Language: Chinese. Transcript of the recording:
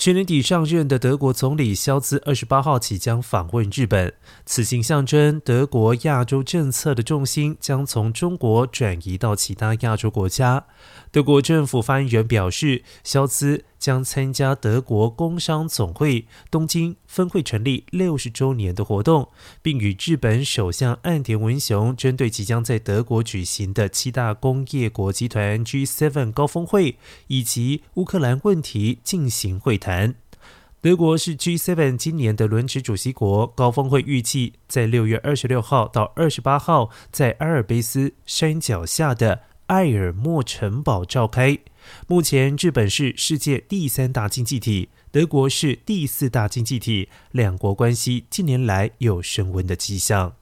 去年底上任的德国总理肖兹二十八号起将访问日本，此行象征德国亚洲政策的重心将从中国转移到其他亚洲国家。德国政府发言人表示，肖兹将参加德国工商总会东京分会成立六十周年的活动，并与日本首相岸田文雄针对即将在德国举行的七大工业国集团 G7 高峰会以及乌克兰问题进行会谈。德国是 G7 今年的轮值主席国，高峰会预计在六月二十六号到二十八号在阿尔卑斯山脚下的。埃尔默城堡召开。目前，日本是世界第三大经济体，德国是第四大经济体，两国关系近年来有升温的迹象。